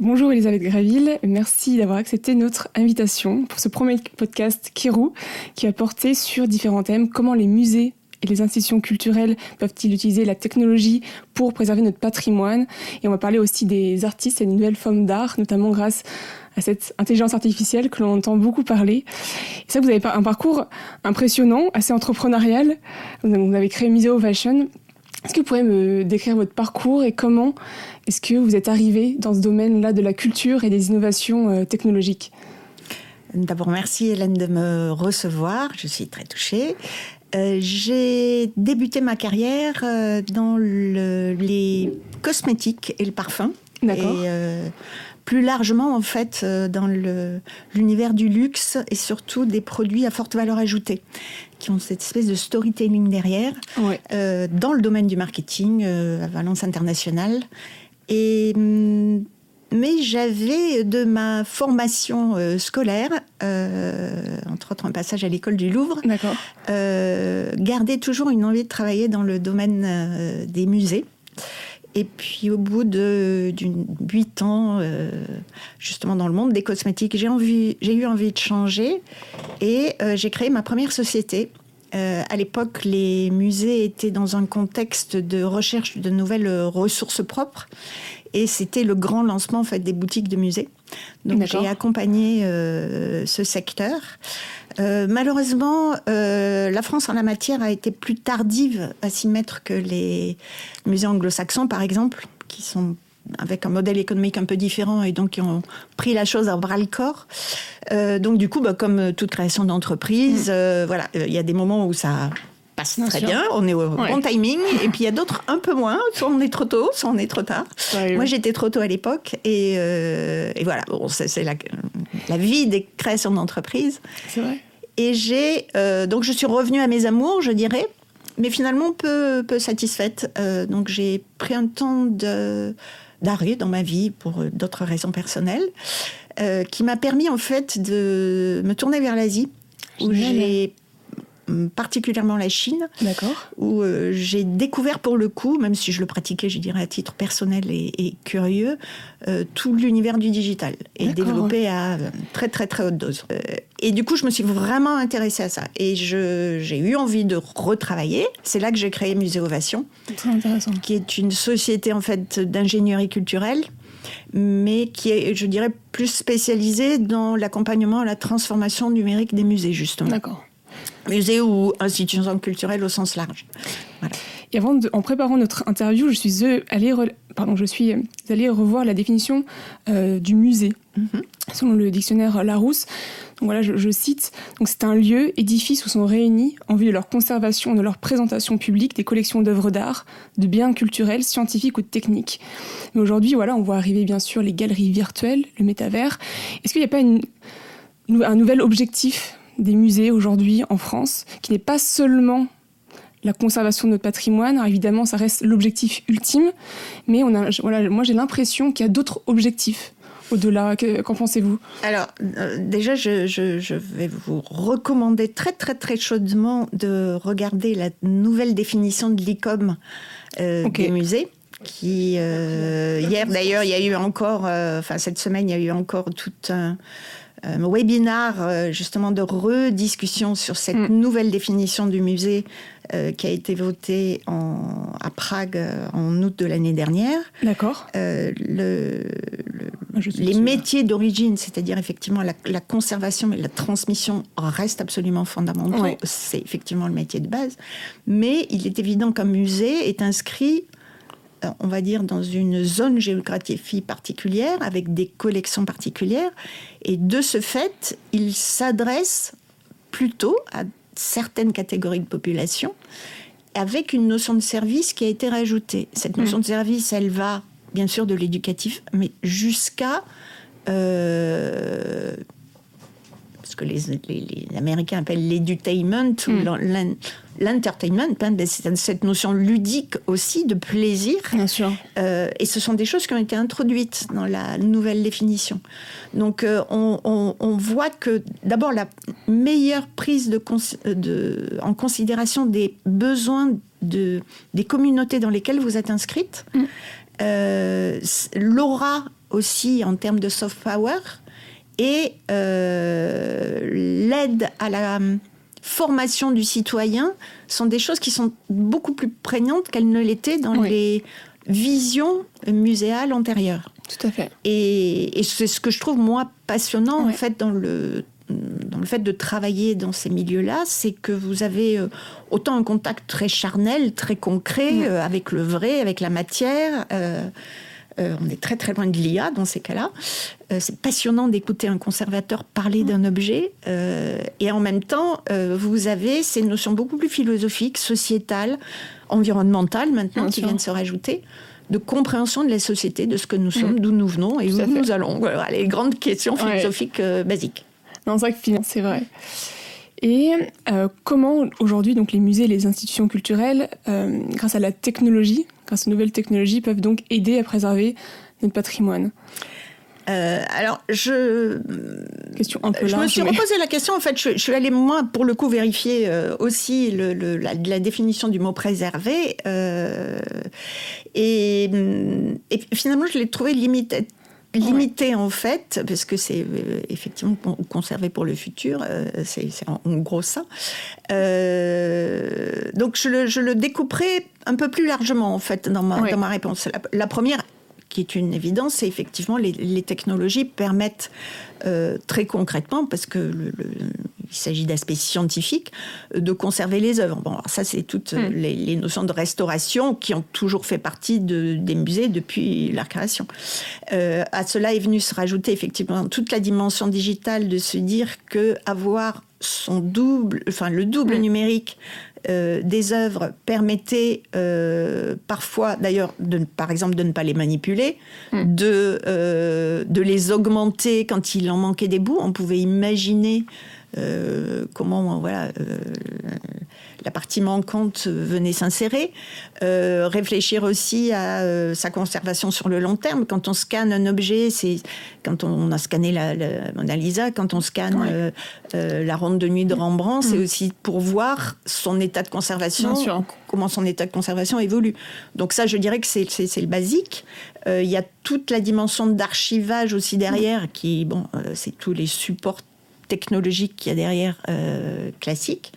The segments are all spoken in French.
Bonjour Elisabeth Graville, merci d'avoir accepté notre invitation pour ce premier podcast Kirou qui va porter sur différents thèmes, comment les musées et les institutions culturelles peuvent-ils utiliser la technologie pour préserver notre patrimoine? Et on va parler aussi des artistes et des nouvelles formes d'art, notamment grâce à cette intelligence artificielle que l'on entend beaucoup parler. Et ça, vous avez un parcours impressionnant, assez entrepreneurial. Vous avez créé Museo Fashion. Est-ce que vous pourriez me décrire votre parcours et comment est-ce que vous êtes arrivé dans ce domaine-là de la culture et des innovations euh, technologiques? D'abord, merci Hélène de me recevoir. Je suis très touchée. Euh, j'ai débuté ma carrière euh, dans les cosmétiques et le parfum. D'accord. Et plus largement, en fait, dans l'univers du luxe et surtout des produits à forte valeur ajoutée qui ont cette espèce de storytelling derrière, dans le domaine du marketing à Valence Internationale. Et, hum, mais j'avais de ma formation euh, scolaire, euh, entre autres un passage à l'école du Louvre, euh, gardé toujours une envie de travailler dans le domaine des musées. Et puis au bout de huit ans, justement dans le monde des cosmétiques, j'ai eu envie de changer et j'ai créé ma première société euh, à l'époque, les musées étaient dans un contexte de recherche de nouvelles ressources propres et c'était le grand lancement en fait des boutiques de musées. Donc j'ai accompagné euh, ce secteur. Euh, malheureusement, la France en la matière a été plus tardive à s'y mettre que les musées anglo-saxons, par exemple, qui sont avec un modèle économique un peu différent et donc qui ont pris la chose à bras le corps. Euh, donc du coup, bah, comme toute création d'entreprise, mm. euh, voilà, il y a des moments où ça passe très bien, on est au bon timing, et puis il y a d'autres un peu moins, soit on est trop tôt, soit on est trop tard. Moi j'étais trop tôt à l'époque, et, euh, et, voilà, bon, c'est la, la, vie des créations d'entreprise. C'est vrai. Et j'ai, donc je suis revenue à mes amours, je dirais, mais finalement peu, peu satisfaite. donc j'ai pris un temps de d'arrêt dans ma vie pour euh, d'autres raisons personnelles, euh, qui m'a permis en fait de me tourner vers l'Asie, où j'ai particulièrement la Chine, où euh, j'ai découvert pour le coup, même si je le pratiquais, je dirais à titre personnel et, curieux, euh, tout l'univers du digital et développé à euh, très très très haute dose. et du coup, je me suis vraiment intéressée à ça et j'ai eu envie de retravailler. C'est là que j'ai créé Musée Ovation, qui est une société en fait d'ingénierie culturelle mais qui est, je dirais, plus spécialisée dans l'accompagnement à la transformation numérique des musées, justement. D'accord musée ou institution culturelle au sens large. Et avant, en préparant notre interview, je suis allée, pardon, je suis allée revoir la définition euh, du musée, mm-hmm. selon le dictionnaire Larousse. Donc voilà, je, cite donc c'est un lieu, édifice où sont réunis, en vue de leur conservation, de leur présentation publique, des collections d'œuvres d'art, de biens culturels, scientifiques ou techniques. Mais aujourd'hui, voilà, on voit arriver bien sûr les galeries virtuelles, le métavers. Est-ce qu'il n'y a pas un nouvel objectif des musées aujourd'hui en France, qui n'est pas seulement la conservation de notre patrimoine. évidemment, ça reste l'objectif ultime, mais on a, voilà, moi j'ai l'impression qu'il y a d'autres objectifs au-delà. Qu'en pensez-vous? Alors, euh, déjà, je, vais vous recommander très, très, très chaudement de regarder la nouvelle définition de l'ICOM euh, des musées. Qui, euh, hier d'ailleurs, il y a eu encore, enfin cette semaine, il y a eu encore tout un euh, webinar euh, justement de rediscussion sur cette mm. nouvelle définition du musée euh, qui a été votée en, à Prague en août de l'année dernière. D'accord. le, les métiers d'origine, c'est-à-dire effectivement la, conservation et la transmission restent absolument fondamentaux. C'est effectivement le métier de base. Mais il est évident qu'un musée est inscrit on va dire, dans une zone géographique particulière, avec des collections particulières. Et de ce fait, il s'adresse plutôt à certaines catégories de population avec une notion de service qui a été rajoutée. Cette notion de service, elle va bien sûr de l'éducatif, mais jusqu'à euh, ce que les, Américains appellent l'edutainment ou mm. l'entertainment, hein, cette notion ludique aussi de plaisir. Bien sûr. Euh, et ce sont des choses qui ont été introduites dans la nouvelle définition. Donc euh, on, voit que d'abord la meilleure prise de, de, en considération des besoins de, des communautés dans lesquelles vous êtes inscrite. Mm. Euh, l'aura aussi en termes de soft power et l'aide à la formation du citoyen sont des choses qui sont beaucoup plus prégnantes qu'elles ne l'étaient dans les visions muséales antérieures. Tout à fait. Et, c'est ce que je trouve, moi, passionnant, en fait, dans le, dans le fait de travailler dans ces milieux-là, c'est que vous avez euh, autant un contact très charnel, très concret euh, avec le vrai, avec la matière. Euh, on est très très loin de l'IA dans ces cas-là. c'est passionnant d'écouter un conservateur parler d'un objet. et en même temps, vous avez ces notions beaucoup plus philosophiques, sociétales, environnementales maintenant qui viennent se rajouter de compréhension de la société, de ce que nous sommes, d'où nous venons et où nous allons. Voilà, les grandes questions philosophiques basiques. Non, c'est vrai c'est vrai. Et euh, comment aujourd'hui donc les musées et les institutions culturelles, euh, grâce à la technologie, grâce aux nouvelles technologies, peuvent donc aider à préserver notre patrimoine euh, alors, je. Question un peu Je me suis reposé la question. En fait, je, suis allée, moi, pour le coup, vérifier aussi le, la, définition du mot préserver. et, et, finalement, je l'ai trouvé limité limité en fait, parce que c'est euh, effectivement conservé pour le futur, euh, c'est en, gros ça. Euh, donc je le, je le, découperai un peu plus largement en fait dans ma, dans ma réponse. la, première, qui est une évidence, c'est effectivement les, les, technologies permettent très concrètement, parce que le, il s'agit d'aspects scientifiques, euh, de conserver les œuvres. Bon, ça, c'est toutes euh, hmm. les, notions de restauration qui ont toujours fait partie des musées depuis leur création. Euh, à cela est venu se rajouter effectivement toute la dimension digitale de se dire que avoir son double, enfin le double hmm. numérique des œuvres permettait parfois, d'ailleurs, par exemple, de ne pas les manipuler, hmm. de, de les augmenter quand il en manquait des bouts. On pouvait imaginer euh, comment voilà, euh, la partie manquante venait s'insérer. Euh, réfléchir aussi à sa conservation sur le long terme. Quand on scanne un objet, c'est quand on, a scanné la, Mona Lisa, quand on scanne la ronde de nuit de Rembrandt, c'est mm. aussi pour voir son état de conservation, comment son état de conservation évolue. Donc ça, je dirais que c'est le basique. Il y a toute la dimension d'archivage aussi derrière, qui, bon, c'est tous les supports technologique qu'il y a derrière euh, classique.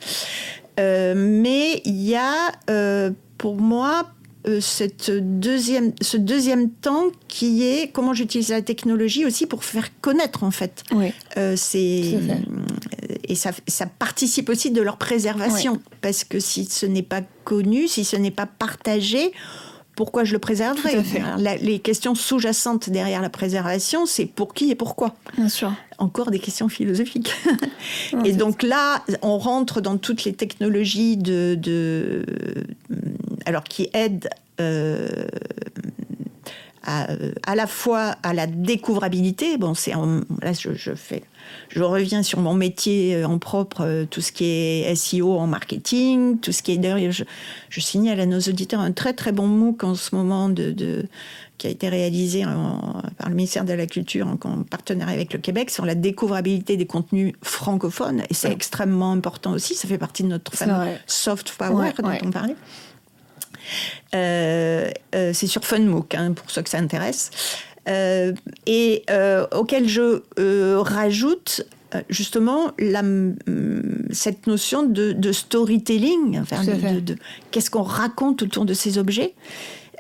Euh, mais il y a, euh, pour moi, cette deuxième, ce deuxième temps qui est comment j'utilise la technologie aussi pour faire connaître en fait. Oui. c'est et ça, ça, participe aussi de leur préservation parce que si ce n'est pas connu, si ce n'est pas partagé, pourquoi je le préserverai? Les questions sous-jacentes derrière la préservation, c'est pour qui et pourquoi? Bien sûr. Encore des questions philosophiques. et donc là, on rentre dans toutes les technologies de, de alors qui aident euh, à, la fois à la découvrabilité. Bon, c'est là je, fais, je reviens sur mon métier euh, en propre, euh, tout ce qui est SEO en marketing, tout ce qui est d'ailleurs, je, je, signale à nos auditeurs un très très bon MOOC en ce moment de, qui a été réalisé par le ministère de la Culture en, partenariat avec le Québec sur la découvrabilité des contenus francophones. Et c'est extrêmement important aussi. Ça fait partie de notre soft power dont on parlait. Euh, euh, c'est sur FunMOOC, hein, pour ceux que ça intéresse. Euh, et auquel je rajoute justement la, cette notion de, storytelling, de, qu'est-ce qu'on raconte autour de ces objets.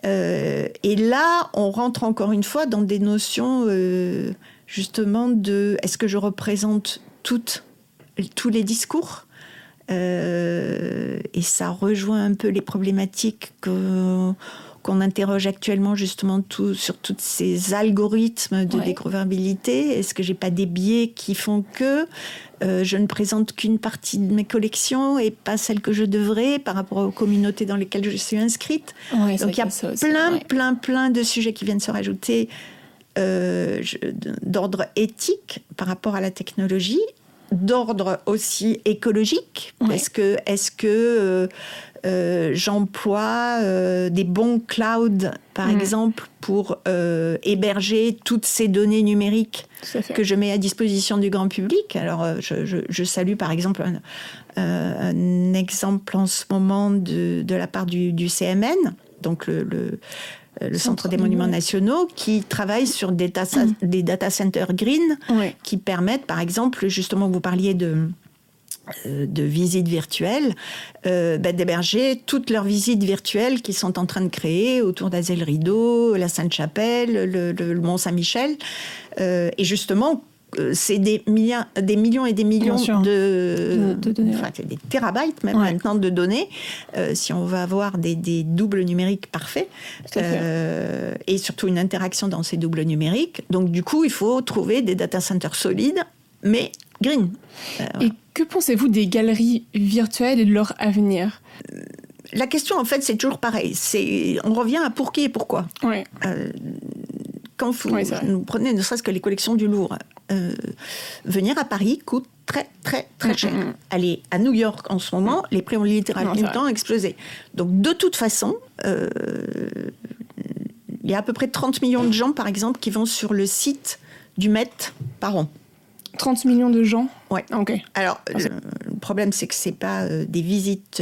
Et là, on rentre encore une fois dans des notions justement de est-ce que je représente toutes, tous les discours euh, et ça rejoint un peu les problématiques qu'on interroge actuellement justement tout, sur tous ces algorithmes de découvrabilité. Est-ce que j'ai pas des biais qui font que euh, je ne présente qu'une partie de mes collections et pas celle que je devrais par rapport aux communautés dans lesquelles je suis inscrite? Donc il y a plein, plein, plein de sujets qui viennent se rajouter. Euh, d'ordre éthique par rapport à la technologie d'ordre aussi écologique Est-ce que, est que euh, euh, j'emploie euh, des bons clouds, par mm. exemple, pour héberger toutes ces données numériques que je mets à disposition du grand public Alors, je, salue par exemple un, exemple en ce moment de, la part du, CMN, donc le le Centre, des Monuments Nationaux, qui travaille sur des data, mm. des data centers green, qui permettent, par exemple, justement, vous parliez de de visites virtuelles, bah, d'héberger toutes leurs visites virtuelles qu'ils sont en train de créer autour d'Azel Rideau, la Sainte-Chapelle, le, Mont-Saint-Michel. et justement, euh, c'est des, millions, des millions et des millions de, données. Enfin, des terabytes même maintenant de données, euh, si on veut avoir des, doubles numériques parfaits, euh, et surtout une interaction dans ces doubles numériques. Donc du coup, il faut trouver des data centers solides, mais green. et que pensez-vous des galeries virtuelles et de leur avenir? La question, en fait, c'est toujours pareil. C'est, on revient à pour qui et pourquoi. Ouais quand vous, prenez ne serait-ce que les collections du Louvre, euh, venir à Paris coûte très très très cher. Mm, mm, mm. Aller à New York en ce moment, les prix ont littéralement explosé. Donc de toute façon, euh, il y a à peu près 30 millions de gens, par exemple, qui vont sur le site du Met par an. 30 millions de gens Ouais. Ok. Alors, le, problème, c'est que ce n'est pas euh, des visites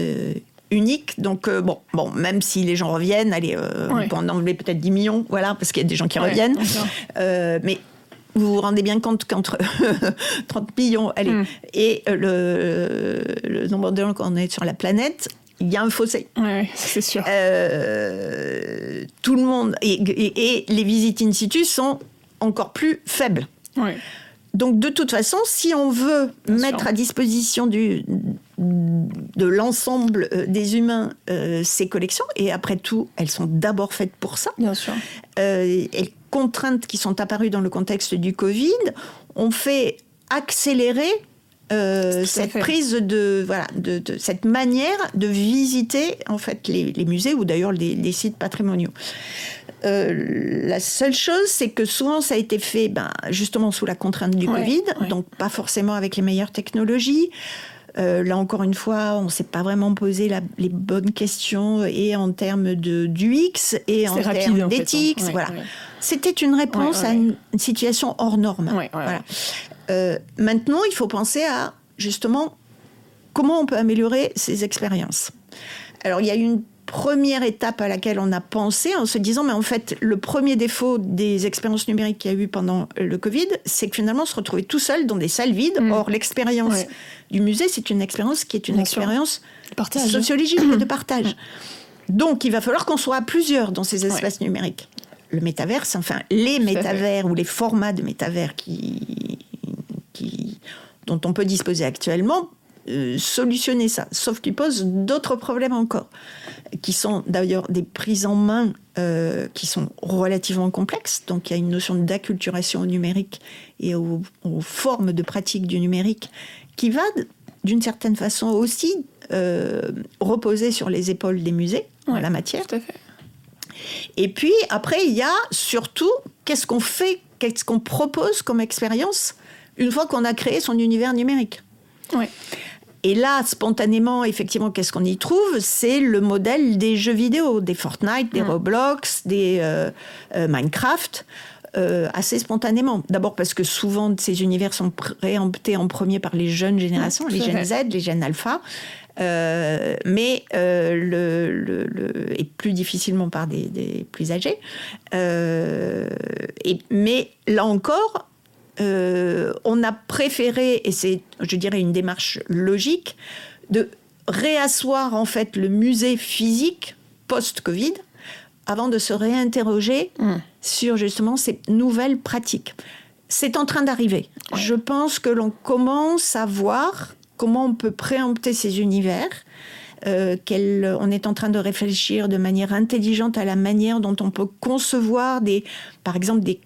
unique. Donc, euh, bon, bon, même si les gens reviennent, allez, euh, on peut en enlever peut-être 10 millions, voilà, parce qu'il y a des gens qui reviennent. Euh, mais vous vous rendez bien compte qu'entre 30 millions allez, hmm. et le, le, nombre de gens qu'on est sur la planète, il y a un fossé. Oui, c'est sûr. tout le monde, et, et, les visites in situ sont encore plus faibles. Ouais. Donc de toute façon, si on veut mettre à disposition du, de l'ensemble euh, des humains euh, ces collections, et après tout, elles sont d'abord faites pour ça. Bien sûr. Euh, et contraintes qui sont apparues dans le contexte du Covid ont fait accélérer cette prise de voilà de, cette manière de visiter en fait les, musées ou d'ailleurs les, sites patrimoniaux. Euh, la seule chose, c'est que souvent ça a été fait ben, justement sous la contrainte du Covid, donc pas forcément avec les meilleures technologies. Euh, là encore une fois, on ne s'est pas vraiment posé les bonnes questions et en termes de d'UX et en termes d'éthique. voilà. C'était une réponse à une, situation hors norme. Voilà. Euh, maintenant, il faut penser à justement comment on peut améliorer ces expériences. Alors, il y a une première étape à laquelle on a pensé en se disant, mais en fait, le premier défaut des expériences numériques qu'il y a eu pendant le Covid, c'est que finalement, on se retrouvait tout seul dans des salles vides. Mm. Or, l'expérience du musée, c'est une expérience qui est une expérience sociologique et de partage. Donc, il va falloir qu'on soit à plusieurs dans ces espaces numériques. Le métaverse, enfin, les métavers ou les formats de métavers qui, qui, dont on peut disposer actuellement euh, solutionner ça. Sauf qu'il pose d'autres problèmes encore, qui sont d'ailleurs des prises en main euh, qui sont relativement complexes. Donc il y a une notion d'acculturation au numérique et aux, formes de pratique du numérique qui va d'une certaine façon aussi euh, reposer sur les épaules des musées en la matière. Tout à fait. Et puis après, il y a surtout qu'est-ce qu'on fait, qu'est-ce qu'on propose comme expérience une fois qu'on a créé son univers numérique. Ouais. Et là, spontanément, effectivement, qu'est-ce qu'on y trouve? C'est le modèle des jeux vidéo, des Fortnite, des mm. Roblox, des euh, euh, Minecraft. Euh, assez spontanément. D'abord parce que souvent ces univers sont préemptés en premier par les jeunes générations, les jeunes Z, les jeunes alpha, mais le, et plus difficilement par des, plus âgés. et, mais là encore, euh, on a préféré, et c'est, je dirais, une démarche logique, de réasseoir en fait le musée physique post-Covid avant de se réinterroger mm. sur justement ces nouvelles pratiques. C'est en train d'arriver. Je pense que l'on commence à voir comment on peut préempter ces univers. Euh, on est en train de réfléchir de manière intelligente à la manière dont on peut concevoir des, par exemple, des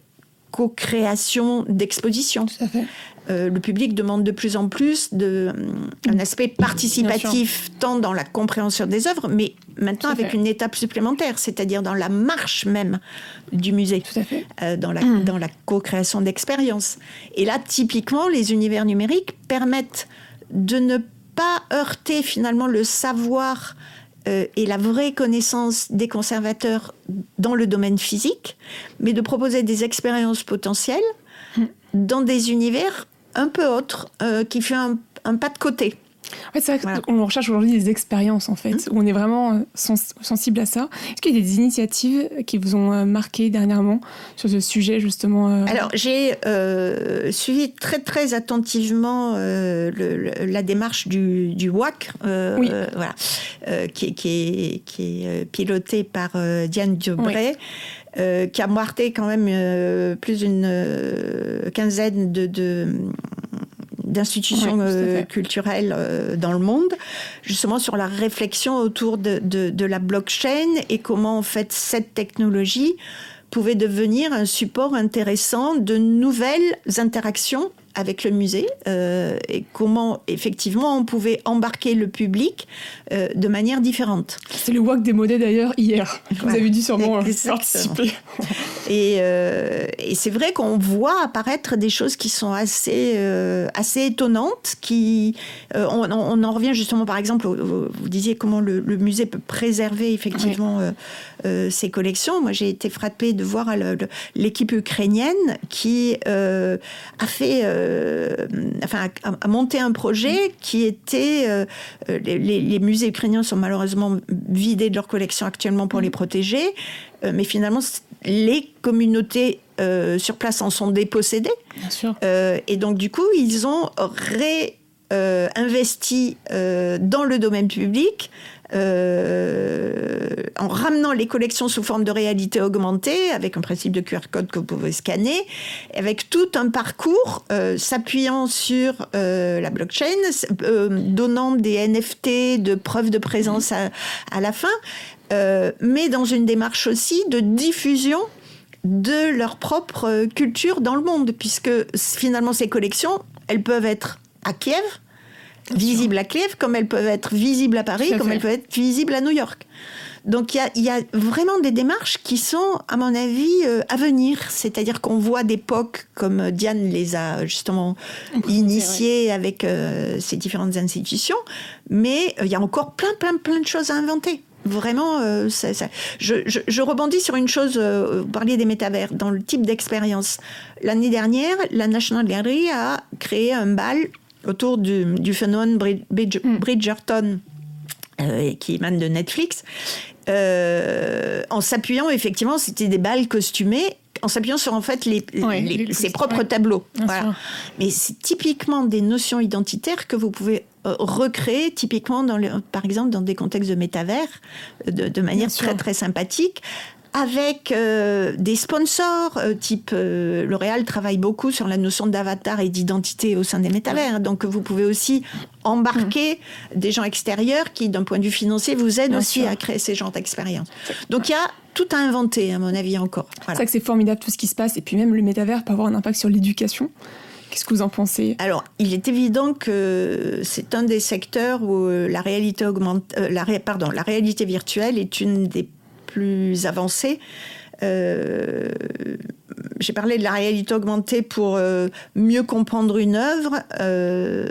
co-création d'expositions. Euh, le public demande de plus en plus de, un aspect participatif, tant dans la compréhension des œuvres, mais maintenant avec une étape supplémentaire, c'est-à-dire dans la marche même du musée, euh, dans la, mmh. dans la co-création d'expériences. Et là, typiquement, les univers numériques permettent de ne pas heurter finalement le savoir euh, et la vraie connaissance des conservateurs dans le domaine physique, mais de proposer des expériences potentielles dans des univers un peu autres, euh, qui fait un, pas de côté. C'est vrai qu'on recherche aujourd'hui des expériences en fait, mmh. où on est vraiment euh, sensible à ça. Est-ce qu'il y a des initiatives qui vous ont euh, marqué dernièrement sur ce sujet justement euh Alors j'ai suivi très très attentivement la démarche du, du WAC, voilà, qui, qui, est, qui est pilotée par Diane Dubré. qui a marqué quand même plus d'une quinzaine de, de, d'institutions euh, culturelles euh, dans le monde, justement sur la réflexion autour de, de, de, la blockchain et comment en fait cette technologie pouvait devenir un support intéressant de nouvelles interactions avec le musée euh, et comment effectivement on pouvait embarquer le public euh, de manière différente. C'est le WAC démodé d'ailleurs hier. Vous avez dû sûrement euh, participer. Et, et c'est vrai qu'on voit apparaître des choses qui sont assez, assez étonnantes. Qui, on, on, en revient justement par exemple, vous disiez comment le, le musée peut préserver effectivement ses collections. Moi j'ai été frappée de voir l'équipe ukrainienne qui a fait enfin, à, monter un projet qui était. Euh, les, musées ukrainiens sont malheureusement vidés de leur collection actuellement pour les protéger, euh, mais finalement, les communautés sur place en sont dépossédées. Bien sûr. et donc, du coup, ils ont réinvesti dans le domaine public euh, en ramenant les collections sous forme de réalité augmentée, avec un principe de QR code que vous pouvez scanner, avec tout un parcours euh, s'appuyant sur euh, la blockchain, donnant des NFT de preuves de présence à, à la fin, mais dans une démarche aussi de diffusion de leur propre culture dans le monde, puisque finalement ces collections, elles peuvent être à Kiev, visibles à Kiev, comme elles peuvent être visibles à Paris, comme elles peuvent être visibles à New York. Donc il y, a, vraiment des démarches qui sont, à mon avis, euh, à venir. C'est-à-dire qu'on voit des POC, comme Diane les a justement initiées avec euh, ces différentes institutions, mais euh, il y a encore plein, plein, plein de choses à inventer. Vraiment, ça, Je, rebondis sur une chose, vous parliez des métavers, dans le type d'expérience. L'année dernière, la National Gallery a créé un bal autour du, phénomène mm. Bridgerton. Euh, qui émane de Netflix, euh, en s'appuyant effectivement, c'était des balles costumées, en s'appuyant sur en fait les, ses propres tableaux. Mais c'est typiquement des notions identitaires que vous pouvez euh, recréer typiquement dans par exemple dans des contextes de métavers de, manière très très sympathique avec euh, des sponsors, euh, type euh, L'Oréal travaille beaucoup sur la notion d'avatar et d'identité au sein des métavers. Donc vous pouvez aussi embarquer mm. des gens extérieurs qui, d'un point de vue financier, vous aident aussi à créer ces genres d'expériences. Donc il y a tout à inventer, à mon avis, encore. C'est ça que c'est formidable tout ce qui se passe. Et puis même le métavers peut avoir un impact sur l'éducation. Qu'est-ce que vous en pensez? Alors, il est évident que c'est un des secteurs où la réalité augmente, la, pardon, la réalité virtuelle est une des plus avancée. Euh, j'ai parlé de la réalité augmentée pour euh, mieux comprendre une œuvre, euh,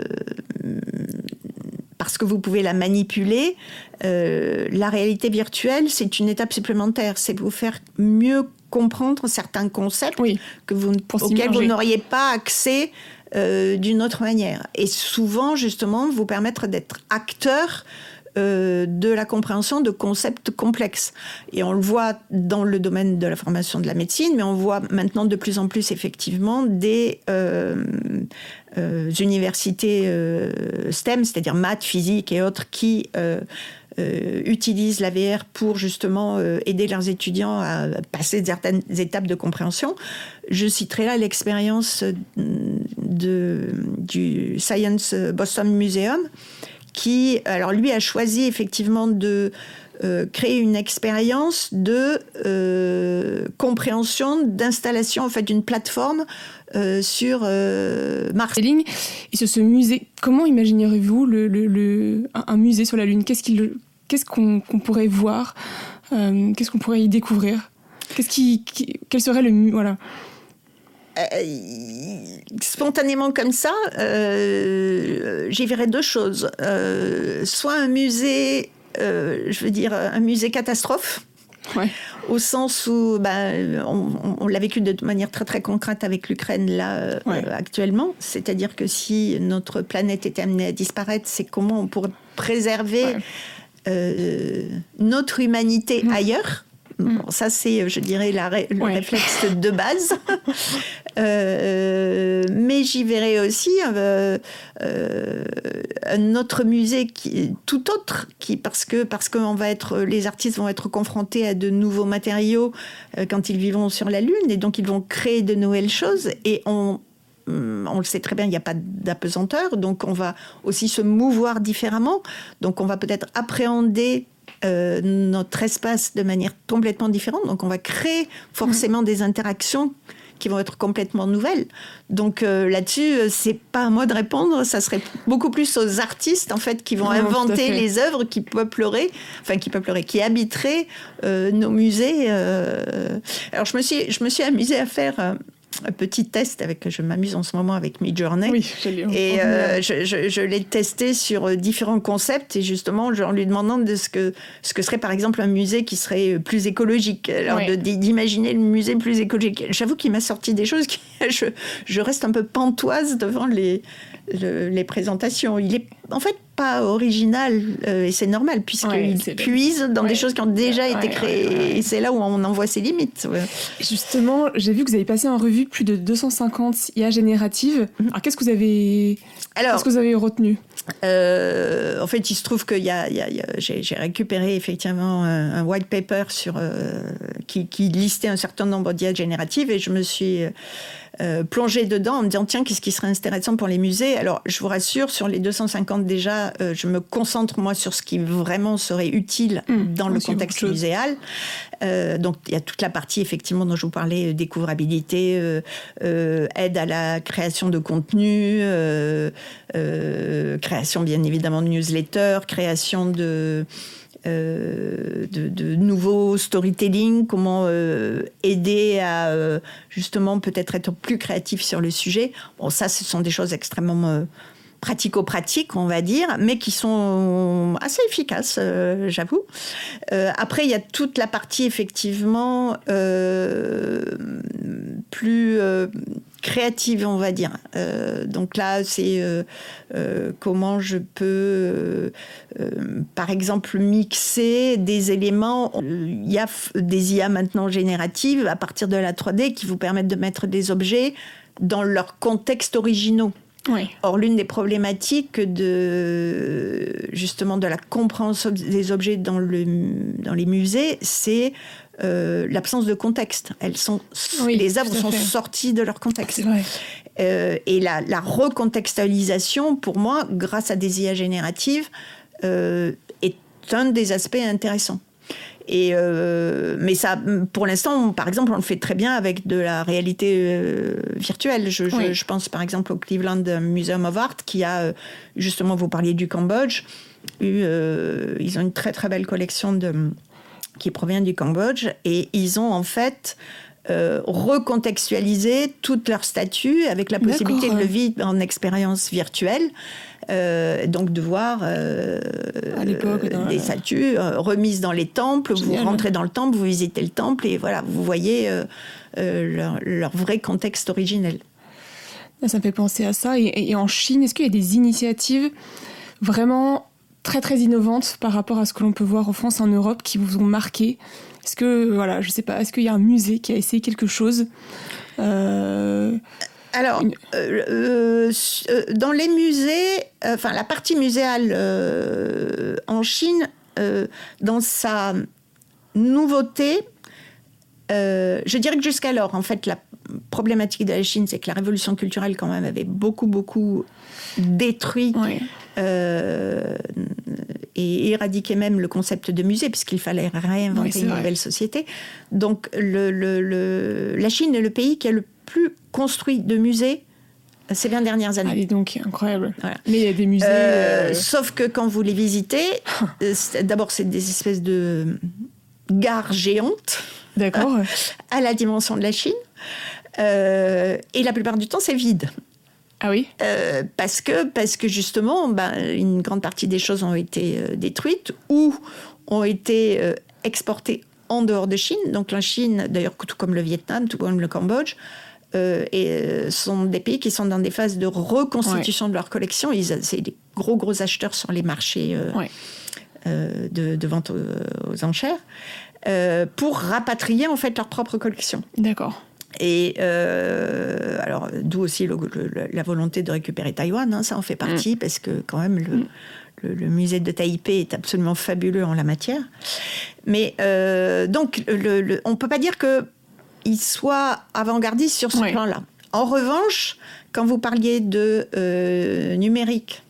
parce que vous pouvez la manipuler. la réalité virtuelle, c'est une étape supplémentaire, c'est vous faire mieux comprendre certains concepts que vous, auxquels vous n'auriez pas accès d'une autre manière. Et souvent, justement, vous permettre d'être acteur euh, de la compréhension de concepts complexes. Et on le voit dans le domaine de la formation de la médecine, mais on voit maintenant de plus en plus effectivement des euh, euh, universités STEM, c'est-à-dire maths, physique et autres, qui utilisent la VR pour justement aider leurs étudiants à passer certaines étapes de compréhension. Je citerai là l'expérience du Science Boston Museum, qui, alors lui, a choisi effectivement de euh, créer une expérience de euh, compréhension, d'installation en fait d'une plateforme euh, sur Mars. Et sur ce musée, comment imagineriez-vous un musée sur la Lune? Qu'est-ce qu'on, pourrait voir Qu'est-ce qu'on pourrait y découvrir? Qu'est-ce qui, quel serait le voilà spontanément comme ça, euh, j'y verrais deux choses. Euh, soit un musée, je veux dire, un musée catastrophe. au sens où bah, on, l'a vécu de manière très très concrète avec l'Ukraine là actuellement. C'est-à-dire que si notre planète était amenée à disparaître, c'est comment on pourrait préserver notre humanité ailleurs Mm. ça, c'est, je dirais, la le réflexe de base. Euh, mais j'y verrai aussi euh, euh, un autre musée qui tout autre, qui parce que parce qu'on va être, les artistes vont être confrontés à de nouveaux matériaux quand ils vivront sur la lune, et donc ils vont créer de nouvelles choses. Et on mm, on le sait très bien, il n'y a pas d'apesanteur, donc on va aussi se mouvoir différemment. Donc on va peut-être appréhender euh, notre espace de manière complètement différente. Donc on va créer forcément des interactions qui vont être complètement nouvelles. Donc euh, là-dessus, euh, c'est pas à moi de répondre, ça serait beaucoup plus aux artistes en fait qui vont inventer les œuvres qui peupleraient, enfin qui peupleraient, qui habiteraient nos musées. Alors je me suis, je me suis amusée à faire un petit test avec, je m'amuse en ce moment avec Midjourney. Oui, et euh, je, je, l'ai testé sur euh, différents concepts et justement, en lui demandant de ce que, ce que serait par exemple un musée qui serait plus écologique. Alors d'imaginer le musée plus écologique. J'avoue qu'il m'a sorti des choses qui, je, je reste un peu pantoise devant les, les présentations. Il est en fait pas original euh, et c'est normal puisqu'il puise dans des choses qui ont déjà été créées et c'est là où on en voit ses limites. Justement, j'ai vu que vous avez passé en revue plus de 250 IA génératives. Mhm. Alors qu'est-ce que vous avez alors, Qu'est-ce que vous avez retenu euh, En fait, il se trouve que y a, j'ai récupéré effectivement un, white paper sur, euh, qui, qui, listait un certain nombre d'IA génératives et je me suis euh, plonger dedans en me disant tiens qu'est-ce qui serait intéressant pour les musées? Alors je vous rassure sur les 250 déjà euh, je me concentre moi sur ce qui vraiment serait utile mmh, dans le contexte muséal. Euh, donc il y a toute la partie effectivement dont je vous parlais découvrabilité aide à la création de contenu création bien évidemment de newsletters création de euh, de, nouveaux storytelling, comment euh, aider à euh, justement peut-être être plus créatif sur le sujet. Bon, ça, ce sont des choses extrêmement pratico-pratiques, on va dire, mais qui sont assez efficaces, j'avoue. après, il y a toute la partie effectivement plus créative, on va dire. Euh, donc là, c'est euh, euh, comment je peux, par exemple, mixer des éléments. Il y a des IA maintenant génératives à partir de la 3D qui vous permettent de mettre des objets dans leur contexte originaux. Or, l'une des problématiques de justement de la compréhension des objets dans, le, dans les musées, c'est euh, l'absence de contexte. Elles sont, les œuvres sont sorties de leur contexte. Euh, et la, recontextualisation, pour moi, grâce à des IA génératives, euh, est un des aspects intéressants. Et mais ça, pour l'instant, par exemple, on le fait très bien avec de la réalité virtuelle. Je, je, pense par exemple au Cleveland Museum of Art, qui a justement, vous parliez du Cambodge, eu, ils ont une très très belle collection de qui provient du Cambodge, et ils ont en fait euh, recontextualisé toute leur statut avec la possibilité de le vivre en expérience virtuelle. Euh, donc de voir euh, des statues remises dans les temples, vous rentrez dans le temple, vous visitez le temple et voilà, vous voyez leur, vrai contexte originel. Ça me fait penser à ça. et en Chine, est-ce qu'il y a des initiatives vraiment très très innovantes par rapport à ce que l'on peut voir en France, en Europe, qui vous ont marqué? Est-ce que, voilà, je sais pas, est-ce qu'il y a un musée qui a essayé quelque chose euh, Alors, euh, euh, dans les musées, enfin la partie muséale en Chine, dans sa nouveauté, je dirais que jusqu'alors, en fait, la problématique de la Chine, c'est que la révolution culturelle, quand même, avait beaucoup, beaucoup détruit euh, et éradiquer même le concept de musée, puisqu'il fallait réinventer une nouvelle société. Donc le, la Chine est le pays qui a le plus construit de musées ces 20 dernières années. Allez donc, incroyable. Mais il y a des musées... Euh, euh, sauf que quand vous les visitez, d'abord c'est des espèces de gares géantes. D'accord. À la dimension de la Chine. et la plupart du temps, c'est vide. Ah oui euh, parce, que, parce que justement, ben, une grande partie des choses ont été euh, détruites ou ont été euh, exportées en dehors de Chine. Donc la Chine, d'ailleurs, tout comme le Vietnam, tout comme le Cambodge, euh, et sont des pays qui sont dans des phases de reconstitution de leur collection. C'est des gros, gros acheteurs sur les marchés de, de, vente aux, enchères pour rapatrier en fait leur propre collection. D'accord. Et alors, d'où aussi la volonté de récupérer Taïwan, hein, ça en fait partie, mm. parce que quand même, le, mm le, musée de Taipei est absolument fabuleux en la matière. Mais euh, donc, on ne peut pas dire qu'il soit avant-gardiste sur ce plan-là. En revanche, quand vous parliez de euh, numérique,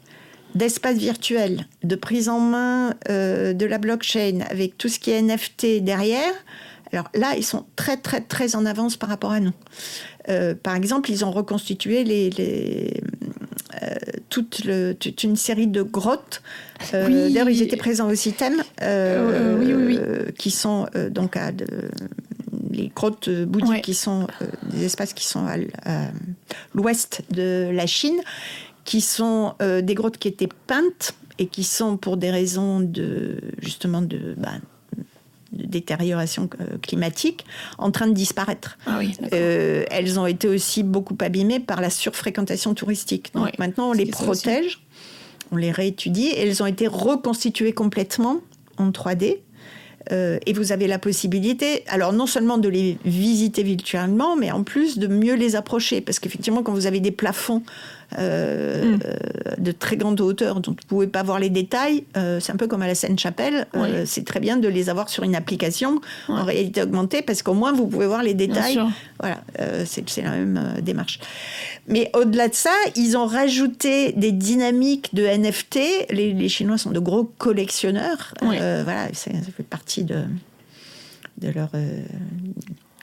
d'espace virtuel, de prise en main euh, de la blockchain avec tout ce qui est NFT derrière, alors là, ils sont très, très, très en avance par rapport à nous. par exemple, ils ont reconstitué les, euh, toute, le, toute, une série de grottes. Euh, D'ailleurs, ils étaient présents au CITEM, euh, oui, oui, qui sont donc à les grottes bouddhiques qui sont des espaces qui sont à, l'ouest de la Chine, qui sont des grottes qui étaient peintes et qui sont pour des raisons de justement de bah, de détérioration euh, climatique en train de disparaître. Ah euh, elles ont été aussi beaucoup abîmées par la surfréquentation touristique. Donc maintenant, on les protège, on les réétudie, et elles ont été reconstituées complètement en 3D. Euh, et vous avez la possibilité, alors non seulement de les visiter virtuellement, mais en plus de mieux les approcher. Parce qu'effectivement, quand vous avez des plafonds euh, mm. de très grande hauteur dont vous ne pouvez pas voir les détails. Euh, c'est un peu comme à la Seine-Chapelle. Euh, c'est très bien de les avoir sur une application en réalité augmentée parce qu'au moins vous pouvez voir les détails. Voilà, c'est la même démarche. Mais au-delà de ça, ils ont rajouté des dynamiques de NFT. Les, les Chinois sont de gros collectionneurs. voilà, ça fait partie de, de leur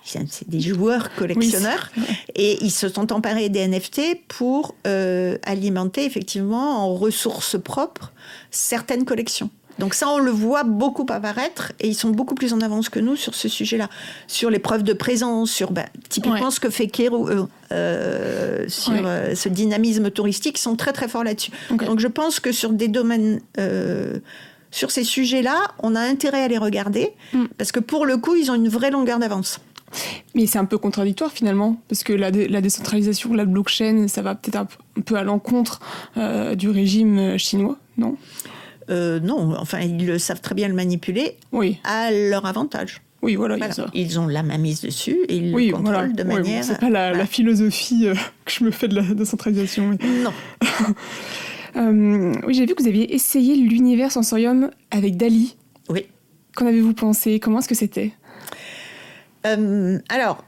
c'est des joueurs collectionneurs, et ils se sont emparés des NFT pour euh, alimenter effectivement en ressources propres certaines collections. Donc ça, on le voit beaucoup apparaître et ils sont beaucoup plus en avance que nous sur ce sujet-là, sur les preuves de présence, sur ben, typiquement ce que fait Kero, euh, euh, sur ce dynamisme touristique, ils sont très très forts là-dessus. Donc je pense que sur des domaines sur ces sujets-là, on a intérêt à les regarder, mm. parce que pour le coup, ils ont une vraie longueur d'avance. Mais c'est un peu contradictoire finalement, parce que la, la décentralisation, la blockchain, ça va peut-être un, peu à l'encontre euh, du régime chinois, non? Euh, Non, enfin, ils savent très bien le manipuler oui. à leur avantage. Oui, voilà. Ils ont la mise dessus et ils le contrôlent de manière. c'est pas la, philosophie euh, que je me fais de la décentralisation. Non. oui, j'ai vu que vous aviez essayé l'univers sensorium avec Dali. Oui. Qu'en avez-vous pensé? Comment est-ce que c'était? Euh, alors,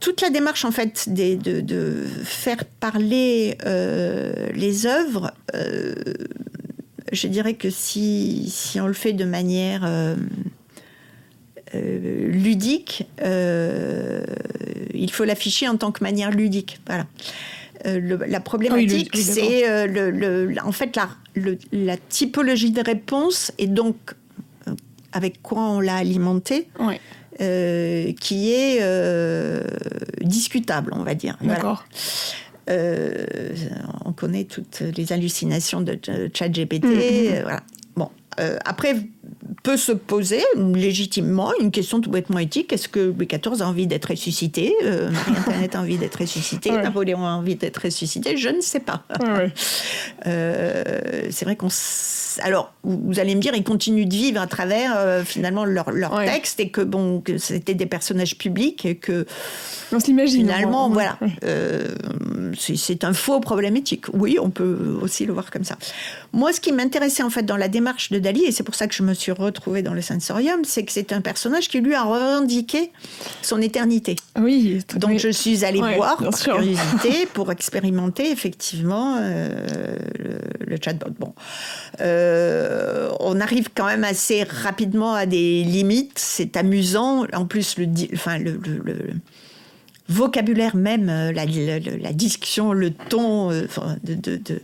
toute la démarche en fait de, faire parler euh, les œuvres, euh, je dirais que si, si, on le fait de manière ludique, il faut l'afficher en tant que manière ludique. Voilà. Euh, la problématique, c'est euh, le, en fait la, la, typologie des réponses et donc euh, avec quoi on l'a alimenté. qui est discutable, on va dire. D'accord. on connaît toutes les hallucinations de ChatGPT. Mm-hmm. voilà. Bon, après, peut se poser légitimement une question tout bêtement éthique. Est-ce que Louis XIV a envie d'être ressuscité euh, Marie-Antoinette a envie d'être ressuscitée Napoléon a envie d'être ressuscité Je ne sais pas. Euh, c'est vrai qu'on... Alors, vous allez me dire, ils continuent de vivre à travers euh, finalement leur, leur texte et que, bon, que c'était des personnages publics et que... On s'imagine. Finalement, voilà. Euh, c'est un faux problème éthique. Oui, on peut aussi le voir comme ça. Moi, ce qui m'intéressait en fait dans la démarche de Dali, et c'est pour ça que je me suis retrouvée dans le sensorium, c'est que c'est un personnage qui lui a revendiqué son éternité. Oui. Donc je suis allée voir par curiosité pour expérimenter effectivement euh, le, chatbot. Bon, euh, on arrive quand même assez rapidement à des limites. C'est amusant. En plus, le, enfin le, vocabulaire même, euh, la, discussion, le ton de,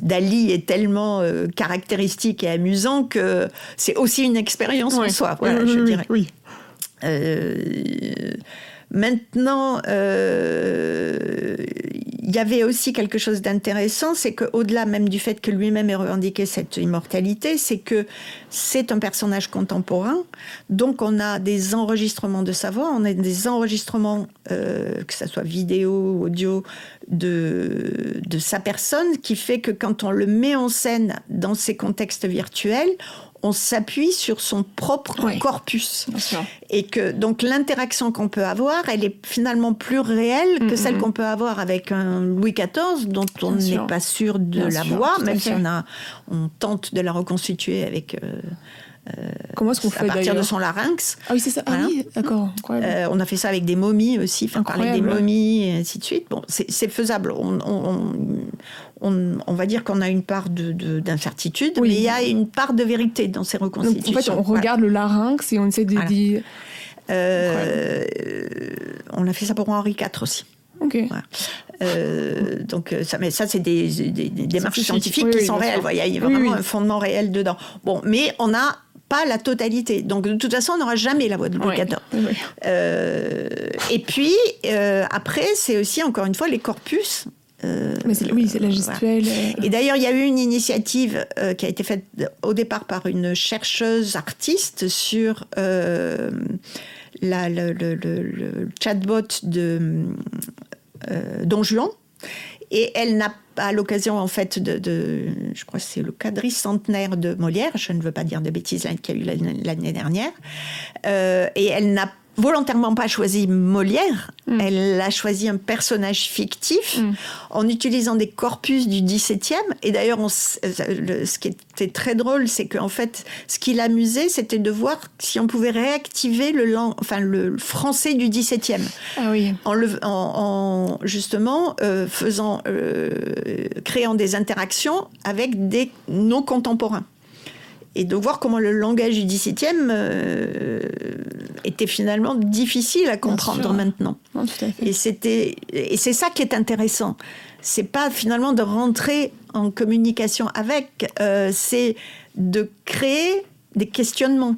d'Ali est tellement euh, caractéristique et amusant que c'est aussi une expérience en soi, voilà, je dirais. Oui. Euh, maintenant, euh, il y avait aussi quelque chose d'intéressant, c'est qu'au-delà même du fait que lui-même ait revendiqué cette immortalité, c'est que c'est un personnage contemporain, donc on a des enregistrements de sa voix, on a des enregistrements, euh, que ce soit vidéo, audio, de, de sa personne, qui fait que quand on le met en scène dans ces contextes virtuels, on s'appuie sur son propre corpus. Et que donc l'interaction qu'on peut avoir, elle est finalement plus réelle que celle qu'on peut avoir avec un Louis XIV dont on n'est pas sûr de la voix, même si on a, on tente de la reconstituer avec. Euh, euh, Comment est-ce qu'on fait À partir de son larynx. Ah oui, c'est ça. Ah oui, d'accord. Euh, on a fait ça avec des momies aussi, enfin, parler des momies et ainsi de suite. Bon, c'est faisable. On, on, va dire qu'on a une part d'incertitude, de, mais il y a une part de vérité dans ces reconstitutions. en fait, on regarde le larynx et on essaie de dire. Euh, on a fait ça pour Henri IV aussi. Euh, donc ça, mais ça c'est des, démarches scientifiques qui sont réelles. Il y a vraiment un fondement réel dedans. Bon, mais on a pas la totalité. Donc de toute façon, on n'aura jamais la voix de Louis XIV. Euh, et puis après, c'est aussi encore une fois les corpus euh, oui, c'est la gestuelle. Et d'ailleurs, il y a eu une initiative euh, qui a été faite au départ par une chercheuse artiste sur euh, la, le, le, chatbot de Don Juan. Et elle n'a pas l'occasion, en fait, de, je crois que c'est le quadricentenaire de Molière, je ne veux pas dire de bêtises, qui a eu l'année dernière, et elle n'a volontairement pas choisi Molière, mm. elle a choisi un personnage fictif mm. en utilisant des corpus du XVIIe. Et d'ailleurs, ce qui était très drôle, c'est qu'en fait, ce qui l'amusait, c'était de voir si on pouvait réactiver le, enfin, le français du XVIIe. Ah oui. En, le, en, justement euh, faisant, euh, créant des interactions avec des, nos contemporains et de voir comment le langage du XVIIe euh, était finalement difficile à comprendre maintenant. Et c'était et c'est ça qui est intéressant. C'est pas finalement de rentrer en communication avec, euh, c'est de créer des questionnements.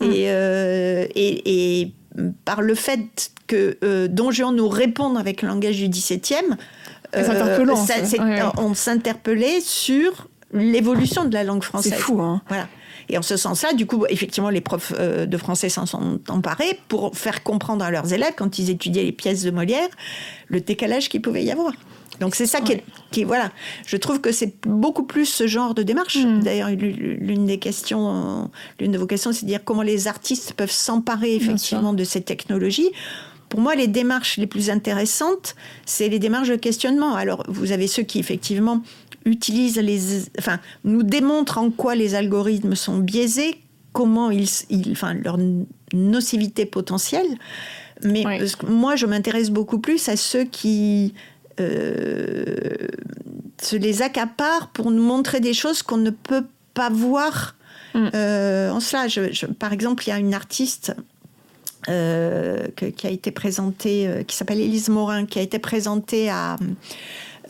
Hum. Euh, et, et, par le fait que Don Juan nous réponde avec le langage du XVIIe, on s'interpellait sur l'évolution de la langue française. C'est fou, hein Voilà. Et en ce sens-là, du coup, effectivement, les profs euh, de français s'en sont emparés pour faire comprendre à leurs élèves, quand ils étudiaient les pièces de Molière, le décalage qu'il pouvait y avoir. Donc c'est ça qui, est, qui, voilà. Je trouve que c'est beaucoup plus ce genre de démarche. Hmm. D'ailleurs, l'une des questions, l'une de vos questions, c'est de dire comment les artistes peuvent s'emparer effectivement de ces technologies. Pour moi, les démarches les plus intéressantes, c'est les démarches de questionnement. Alors, vous avez ceux qui effectivement utilise les, enfin, nous démontre en quoi les algorithmes sont biaisés, comment ils, enfin, leur nocivité potentielle. Mais moi, je m'intéresse beaucoup plus à ceux qui euh, se les accaparent pour nous montrer des choses qu'on ne peut pas voir mm. euh, en cela. par exemple, il y a une artiste euh, qui a été présentée, qui s'appelle Élise Morin, qui a été présentée à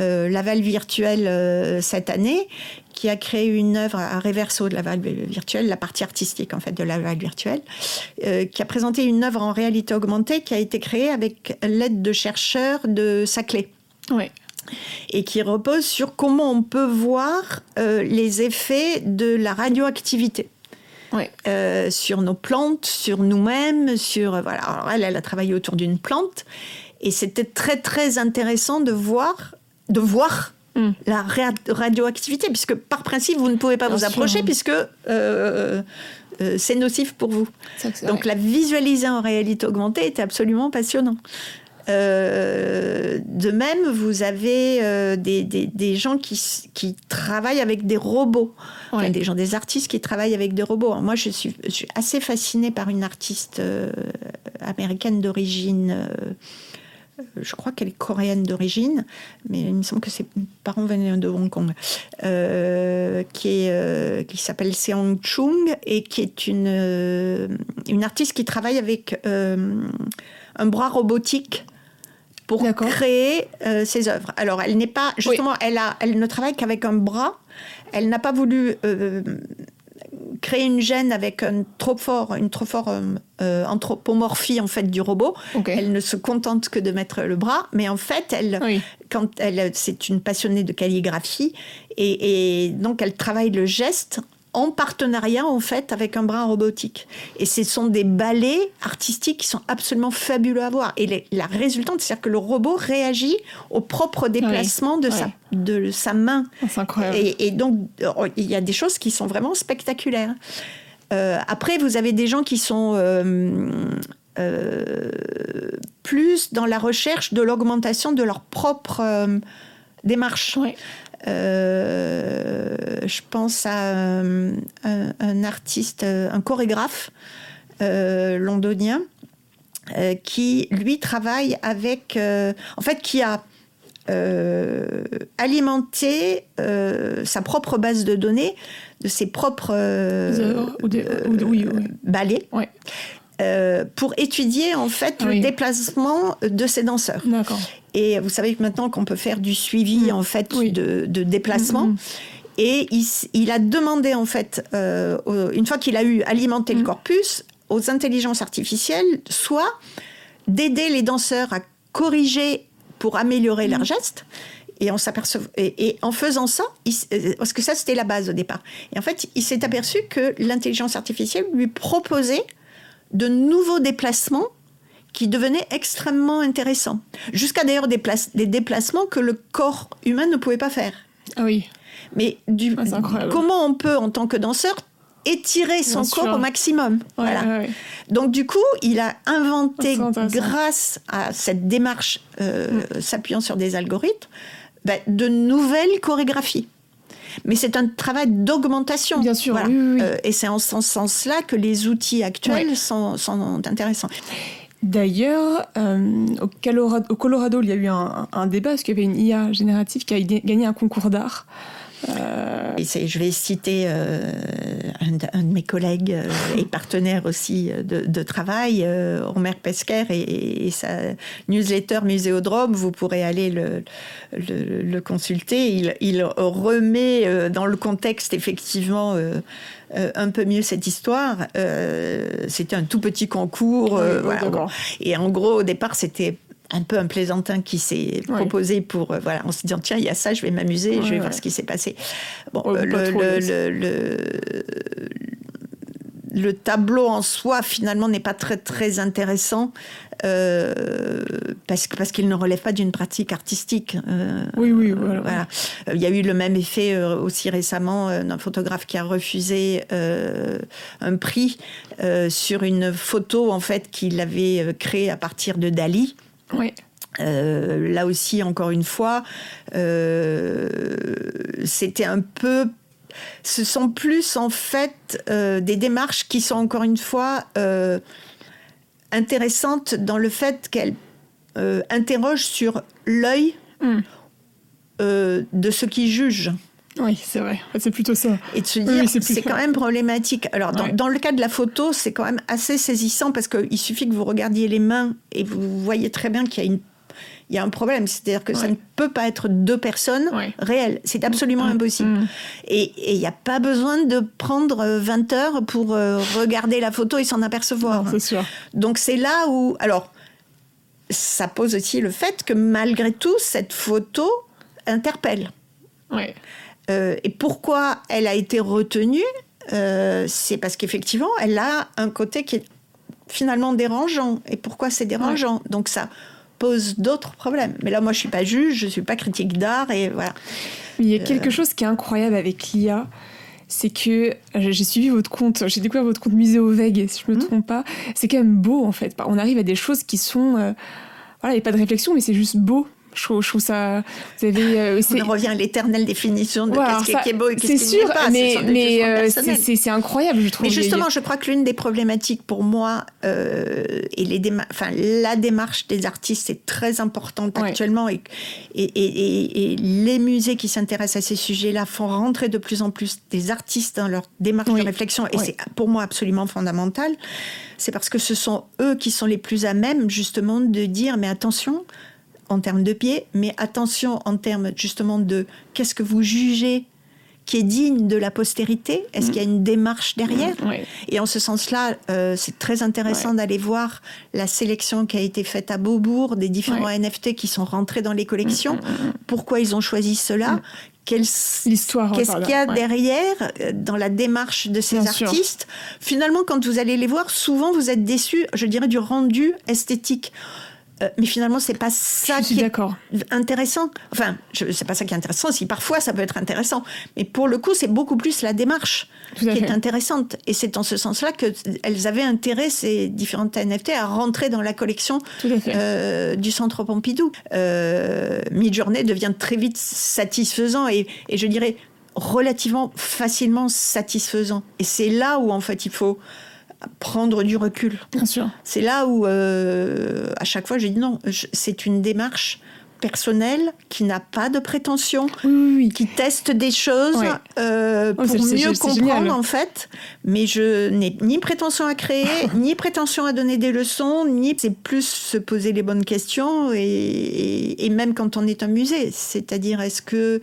Laval Virtuel euh, cette année, qui a créé une œuvre à Reverso de Laval Virtuel, la partie artistique en fait de Laval Virtuel, euh, qui a présenté une œuvre en réalité augmentée qui a été créée avec l'aide de chercheurs de Saclay. Oui et qui repose sur comment on peut voir les effets de la radioactivité. sur nos plantes, sur nous-mêmes, sur voilà. Alors elle, elle a travaillé autour d'une plante et c'était très très intéressant de voir de voir hmm. la radioactivité, puisque par principe, vous ne pouvez pas vous approcher, puisque euh, euh, c'est nocif pour vous. Donc la visualiser en réalité augmentée était absolument passionnant. Euh, de même, vous avez des, des, gens qui, qui, travaillent avec des robots, des gens, des artistes qui travaillent avec des robots. moi, je suis, je suis, assez fascinée par une artiste américaine d'origine je crois qu'elle est coréenne d'origine, mais il me semble que ses parents venaient de Hong Kong, euh, qui, euh, qui s'appelle Seong Chung et qui est une, euh, une artiste qui travaille avec un bras robotique pour créer ses œuvres. Alors, elle n'est pas, justement, elle, a, elle ne travaille qu'avec un bras. Elle n'a pas voulu créer une gêne avec un trop fort, une trop forte euh, anthropomorphie en fait du robot. Elle ne se contente que de mettre le bras, mais en fait, elle, quand elle, c'est une passionnée de calligraphie et, et donc elle travaille le geste en partenariat en fait avec un bras robotique. Et ce sont des ballets artistiques qui sont absolument fabuleux à voir. Et la résultante, c'est-à-dire que le robot réagit au propre déplacement de, sa, de sa main. Ah, c'est incroyable. Et, donc, il y a des choses qui sont vraiment spectaculaires. Euh, après, vous avez des gens qui sont euh, euh, plus dans la recherche de l'augmentation de leur propre démarche. Euh, je pense à euh, un, artiste, euh, un chorégraphe londonien qui, lui, travaille avec, en fait, qui a alimenté sa propre base de données de ses propres ballets. pour étudier en fait le déplacement de ces danseurs. Et vous savez que maintenant qu'on peut faire du suivi mm. en fait de, déplacement. Mm, mm. Et il, a demandé en fait, euh, une fois qu'il a eu alimenté le corpus, aux intelligences artificielles, soit d'aider les danseurs à corriger pour améliorer leurs gestes. Et, on et, et, en faisant ça, euh, parce que ça c'était la base au départ. Et en fait, il s'est aperçu que l'intelligence artificielle lui proposait de nouveaux déplacements qui devenait extrêmement intéressant. Jusqu'à d'ailleurs des, des, déplacements que le corps humain ne pouvait pas faire. Ah oui. Mais du, ah, comment on peut, en tant que danseur, étirer son corps au maximum? voilà. Donc du coup, il a inventé, grâce à cette démarche euh, mm. s'appuyant sur des algorithmes, ben, de nouvelles chorégraphies. Mais c'est un travail d'augmentation. Bien sûr. Euh, et c'est en ce sens-là que les outils actuels sont, sont intéressants. D'ailleurs, euh, au, Colorado, il y a eu un, débat parce qu'il y avait une IA générative qui a gagné un concours d'art. Euh... je vais citer euh, un, de mes collègues et partenaires aussi de, travail, Omer Pesquer et, sa newsletter Muséodrome. Vous pourrez aller le, consulter. Il, remet dans le contexte effectivement euh, un peu mieux cette histoire. Euh, c'était un tout petit concours. Euh, et en gros, au départ, c'était un peu un plaisantin qui s'est proposé pour voilà en se disant tiens il y a ça je vais m'amuser je vais voir ce qui s'est passé bon le, le, tableau en soi finalement n'est pas très très intéressant euh, parce, parce qu'il ne relève pas d'une pratique artistique. Euh, oui, oui, voilà. Il y a eu le même effet euh, aussi récemment d'un photographe qui a refusé un prix sur une photo en fait qu'il avait créée à partir de Dali. Oui. là aussi, encore une fois, c'était un peu ce sont plus en fait des démarches qui sont encore une fois intéressante dans le fait qu'elle euh, interroge sur l'œil hmm. euh, de ceux qui jugent. Oui, c'est vrai. C'est plutôt ça. Et de se dire, c'est quand même problématique. Alors, dans, dans, le cas de la photo, c'est quand même assez saisissant parce qu'il suffit que vous regardiez les mains et vous voyez très bien qu'il y a une il y a un problème. C'est-à-dire que ça ne peut pas être deux personnes réelles. C'est absolument mm. impossible. Mm. Et il n'y a pas besoin de prendre 20 euh, heures pour euh, regarder la photo et s'en apercevoir. C'est sûr. Donc c'est là où... Alors, ça pose aussi le fait que malgré tout, cette photo interpelle. Euh, et pourquoi elle a été retenue C'est parce qu'effectivement, elle a un côté qui est finalement dérangeant. Et pourquoi c'est dérangeant? Donc ça pose d'autres problèmes. Mais là, moi, je suis pas juge, je suis pas critique d'art, et voilà. il y a quelque euh, chose qui est incroyable avec l'IA, c'est que j'ai suivi votre compte, j'ai découvert votre compte Musée au Veg, si je me mmh. trompe pas. C'est quand même beau, en fait. On arrive à des choses qui sont... Euh, voilà, il n'y a pas de réflexion, mais c'est juste beau. Je trouve, ça. Vous avez, euh, On revient à l'éternelle définition de qu'est-ce qui est beau et qu'est-ce qui n'est pas. Mais, mais euh, c'est incroyable, je trouve. Mais justement, je crois que l'une des problématiques pour moi, euh, et les enfin, la démarche des artistes est très importante actuellement, et, et, et, les musées qui s'intéressent à ces sujets-là font rentrer de plus en plus des artistes dans leur démarche de réflexion, et c'est pour moi absolument fondamental. C'est parce que ce sont eux qui sont les plus à même, justement, de dire mais attention en termes de pied, mais attention en termes justement de qu'est-ce que vous jugez qui est digne de la postérité. Est-ce qu'il y a une démarche derrière Et en ce sens-là, euh, c'est très intéressant d'aller voir la sélection qui a été faite à Beaubourg des différents NFT qui sont rentrés dans les collections. Mm, mm, mm, Pourquoi ils ont choisi cela l'histoire qu'est-ce qu'il y a derrière euh, dans la démarche de ces artistes? Finalement quand vous allez les voir souvent vous êtes déçus je dirais du rendu esthétique euh, mais finalement, c'est pas ça qui est intéressant. Enfin, c'est pas ça qui est intéressant. Si parfois ça peut être intéressant, mais pour le coup, c'est beaucoup plus la démarche qui est intéressante. Et c'est en ce sens-là que elles avaient intérêt ces différentes NFT à rentrer dans la collection euh, du Centre Pompidou. Euh, Midjourney devient très vite satisfaisant et, et je dirais relativement facilement satisfaisant. Et c'est là où en fait il faut prendre du recul. Bien sûr. C'est là où, euh, à chaque fois, j'ai dit non, c'est une démarche personnelle qui n'a pas de prétention, qui teste des choses euh, oh, pour mieux comprendre en fait. Mais je n'ai ni prétention à créer, ni prétention à donner des leçons, ni c'est plus se poser les bonnes questions et, et même quand on est un musée, c'est-à-dire est-ce que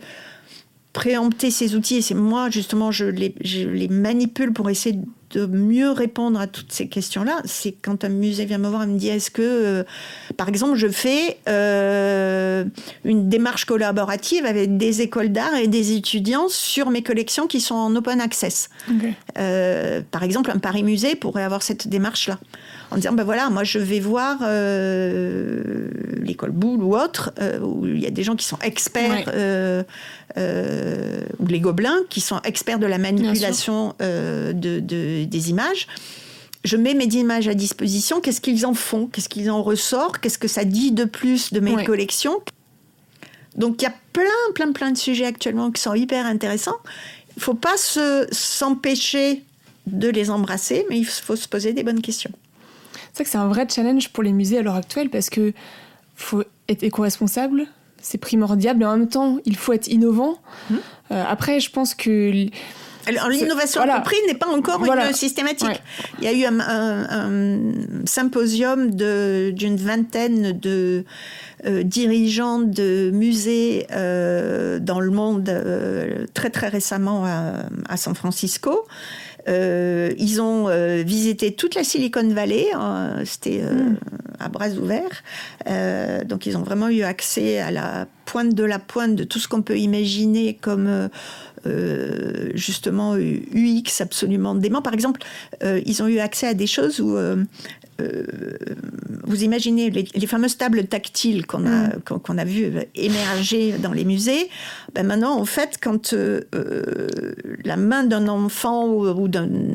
préempter ces outils, et c'est moi justement, je les, je les manipule pour essayer de mieux répondre à toutes ces questions-là, c'est quand un musée vient me voir et me dit est-ce que, euh, par exemple, je fais euh, une démarche collaborative avec des écoles d'art et des étudiants sur mes collections qui sont en open access? Euh, par exemple, un Paris Musée pourrait avoir cette démarche-là en disant ben voilà, moi je vais voir euh, l'école Boulle ou autre, euh, où il y a des gens qui sont experts, euh, ou les gobelins, qui sont experts de la manipulation de, des images. Je mets mes images à disposition, qu'est-ce qu'ils en font, qu'est-ce qu'ils en ressortent, qu'est-ce que ça dit de plus de mes collections? Donc il y a plein, plein, plein de sujets actuellement qui sont hyper intéressants. Il ne faut pas s'empêcher de les embrasser, mais il faut se poser des bonnes questions. C'est vrai que c'est un vrai challenge pour les musées à l'heure actuelle parce que faut être éco-responsable, c'est primordial, mais en même temps, il faut être innovant. Mmh. Euh, après, je pense que l'innovation voilà. prix n'est pas encore une systématique. Il y a eu un, symposium d'une vingtaine de euh, dirigeants de musées euh, dans le monde très très récemment à San Francisco. Euh, ils ont euh, visité toute la Silicon Valley, hein, c'était euh, hmm. à bras ouverts. donc ils ont vraiment eu accès à la pointe de la pointe de tout ce qu'on peut imaginer comme justement UX absolument dément. Par exemple, ils ont eu accès à des choses où euh, vous imaginez les, fameuses tables tactiles qu'on a, mm. qu'on a vues émerger dans les musées. Ben maintenant, en fait, quand euh, euh, la main d'un enfant ou,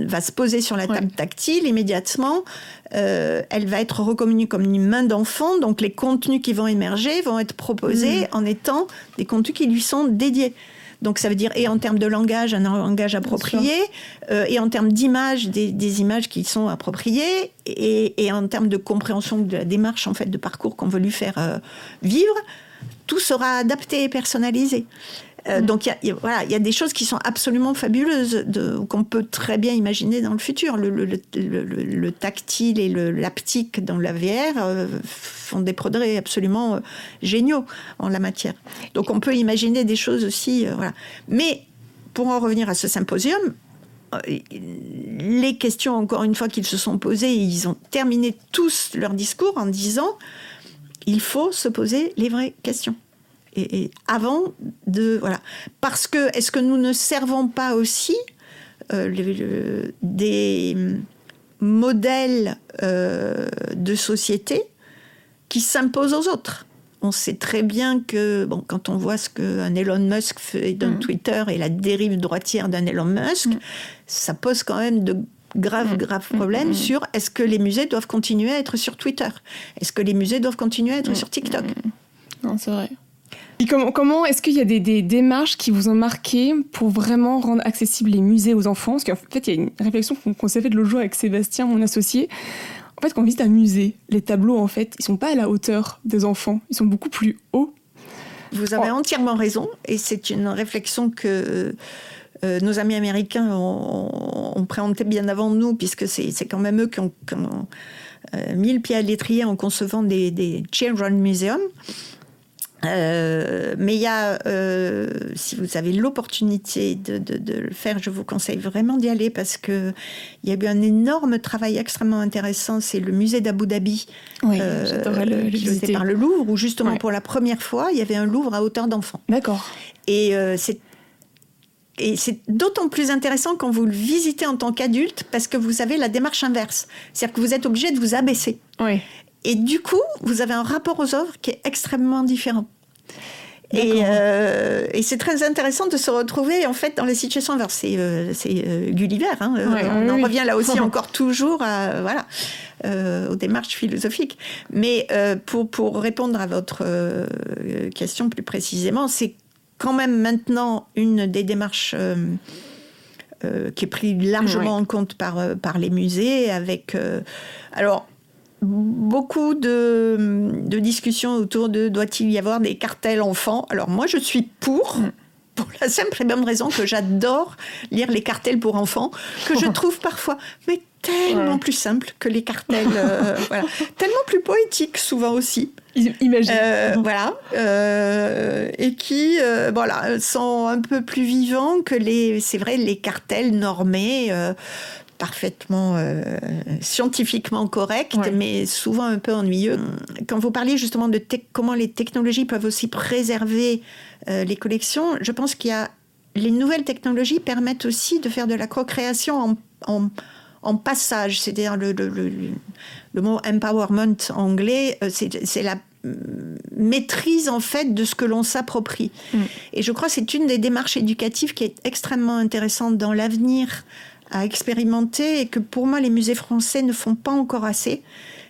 va se poser sur la table tactile, immédiatement, elle va être reconnue comme une main d'enfant. Donc, les contenus qui vont émerger vont être proposés mm. en étant des contenus qui lui sont dédiés. Donc ça veut dire, et en termes de langage, un langage approprié, euh, et en termes d'image, des, images qui sont appropriées, et, en termes de compréhension de la démarche en fait de parcours qu'on veut lui faire euh, vivre, tout sera adapté et personnalisé. Euh, mm. donc il y, a, voilà, y a des choses qui sont absolument fabuleuses, qu'on peut très bien imaginer dans le futur. Le, le, le, tactile et l'aptique dans la VR euh, font des progrès absolument euh, géniaux en la matière. Donc on peut imaginer des choses aussi. voilà. Mais pour en revenir à ce symposium, les questions, encore une fois, qu'ils se sont posées, ils ont terminé tous leur discours en disant il faut se poser les vraies questions et, avant de voilà. Parce que est-ce que nous ne servons pas aussi euh, des modèles euh, de société qui s'imposent aux autres? On sait très bien que bon, quand on voit ce qu'un Elon Musk fait d'un mm. Twitter et la dérive droitière d'un Elon Musk, mm. ça pose quand même de graves, mm. graves problèmes sur est-ce que les musées doivent continuer à être sur Twitter? Est-ce que les musées doivent continuer à être sur TikTok? Non, c'est vrai comment, est-ce qu'il y a des, démarches qui vous ont marqué pour vraiment rendre accessibles les musées aux enfants? Parce qu'en fait, il y a une réflexion qu'on s'est faite l'autre jour avec Sébastien, mon associé. En fait, quand on visite un musée, les tableaux, en fait, ils sont pas à la hauteur des enfants. Ils sont beaucoup plus hauts. Vous avez entièrement raison. Et c'est une réflexion que euh, nos amis américains ont, présenté bien avant nous, puisque c'est quand même eux qui ont, euh, mis le pied à l'étrier en concevant des, des Children's Museums. Euh, mais il y a, euh, si vous avez l'opportunité de, de, le faire, je vous conseille vraiment d'y aller parce que il y a eu un énorme travail extrêmement intéressant. C'est le musée d'Abu Dhabi, oui, euh, le, visiter. par le Louvre, où justement pour la première fois, il y avait un Louvre à hauteur d'enfant. D'accord. Et euh, c'est et c'est d'autant plus intéressant quand vous le visitez en tant qu'adulte parce que vous avez la démarche inverse. C'est-à-dire que vous êtes obligé de vous abaisser. Oui. Et du coup, vous avez un rapport aux œuvres qui est extrêmement différent. Et, euh, et c'est très intéressant de se retrouver en fait dans les situations inverses. C'est euh, euh, Gulliver. Hein, on en revient là aussi encore toujours à, voilà, aux démarches philosophiques. Mais pour, pour répondre à votre question plus précisément, c'est quand même maintenant une des démarches qui est prise largement en compte par, par les musées avec... alors, beaucoup de, discussions autour de doit-il y avoir des cartels enfants. Alors moi, je suis pour. Mm. Pour la simple et bonne raison que j'adore lire les cartels pour enfants, que je trouve parfois mais tellement plus simples que les cartels, euh, voilà. tellement plus poétiques souvent aussi. Imagine. Euh, voilà. Euh, et qui voilà, sont un peu plus vivants que les, c'est vrai, les cartels normés parfaitement euh, scientifiquement correct, mais souvent un peu ennuyeux. Quand vous parliez justement de comment les technologies peuvent aussi préserver euh, les collections, je pense qu'il y a les nouvelles technologies permettent aussi de faire de la co-création en, en, passage, c'est-à-dire le, le, le, mot empowerment anglais, euh, c'est la maîtrise en fait de ce que l'on s'approprie. Mm. Et je crois que c'est une des démarches éducatives qui est extrêmement intéressante dans l'avenir à expérimenter et que pour moi les musées français ne font pas encore assez,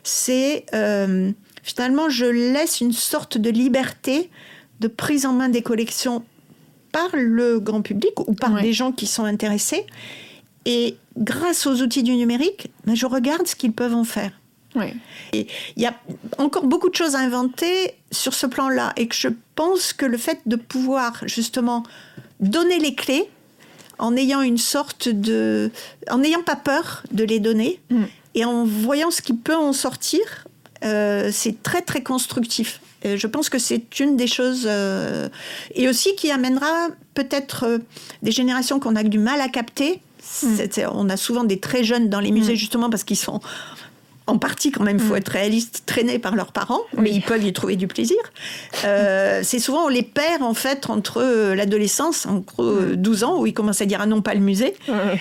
c'est euh, finalement je laisse une sorte de liberté de prise en main des collections par le grand public ou par des gens qui sont intéressés. Et grâce aux outils du numérique, ben, je regarde ce qu'ils peuvent en faire. Et il y a encore beaucoup de choses à inventer sur ce plan-là. Et que je pense que le fait de pouvoir justement donner les clés, en ayant une sorte de, en n'ayant pas peur de les donner mm. et en voyant ce qui peut en sortir, euh, c'est très très constructif. je pense que c'est une des choses euh, et aussi qui amènera peut-être euh, des générations qu'on a du mal à capter. Mm. On a souvent des très jeunes dans les musées mm. justement parce qu'ils sont en partie quand même, il faut mm. être réaliste, traînés par leurs parents, mais ils peuvent y trouver du plaisir. Euh, c'est souvent on les perd en fait entre euh, l'adolescence, entre 12 ans, où ils commencent à dire ah non pas le musée,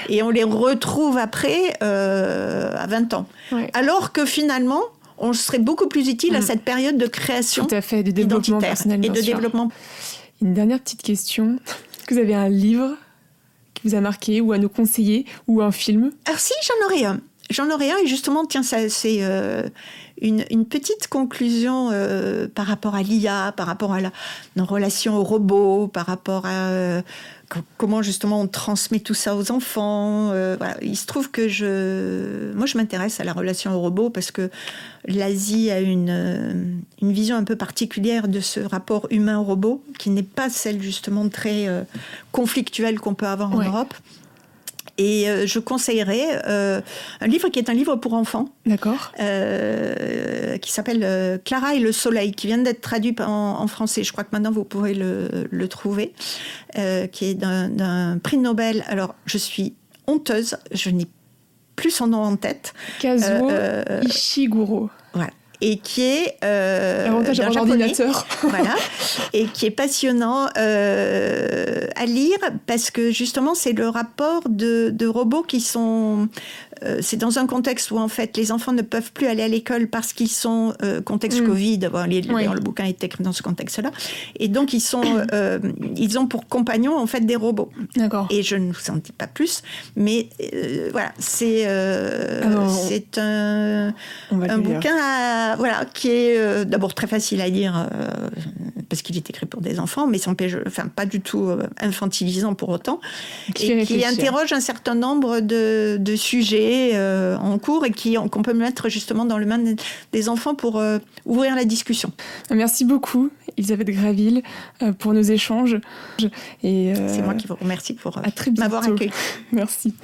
et on les retrouve après euh, à 20 ans. Alors que finalement, on serait beaucoup plus utile à mm. cette période de création Tout à fait, de développement personnel et de développement. Une dernière petite question. Est-ce que vous avez un livre qui vous a marqué ou à nous conseiller ou un film? Alors si, j'en aurais un. J'en aurais un et justement, tiens, ça, c'est euh, une, petite conclusion euh, par rapport à l'IA, par rapport à la, nos relations aux robots, par rapport à euh, comment justement on transmet tout ça aux enfants. Il se trouve que je, moi, je m'intéresse à la relation aux robots parce que l'Asie a une, une vision un peu particulière de ce rapport humain-robot qui n'est pas celle justement très conflictuelle qu'on peut avoir en Europe. Et euh, je conseillerais euh, un livre qui est un livre pour enfants. D'accord. Euh, qui s'appelle Clara et le soleil, qui vient d'être traduit en, français. Je crois que maintenant vous pourrez le, le trouver. qui est d'un prix Nobel. Alors, je suis honteuse. Je n'ai plus son nom en tête. Kazuo Ishiguro. Et qui est euh, d'un ordinateur. voilà, et qui est passionnant euh, à lire parce que justement c'est le rapport de, de robots qui sont euh, c'est dans un contexte où en fait les enfants ne peuvent plus aller à l'école parce qu'ils sont euh, contexte mm. Covid. Le bouquin est écrit dans ce contexte-là, et donc ils sont, euh, ils ont pour compagnons en fait des robots. D'accord. Et je ne vous en dis pas plus, mais voilà, c'est c'est un, un bouquin voilà qui est d'abord très facile à lire parce qu'il est écrit pour des enfants, mais sans enfin pas du tout infantilisant pour autant, et qui interroge un certain nombre de, de sujets euh, en cours et qu'on peut mettre justement dans le main des enfants pour euh, ouvrir la discussion. Merci beaucoup, Elisabeth Graville, euh, pour nos échanges. Et, C'est moi qui vous remercie pour m'avoir accueilli. Merci.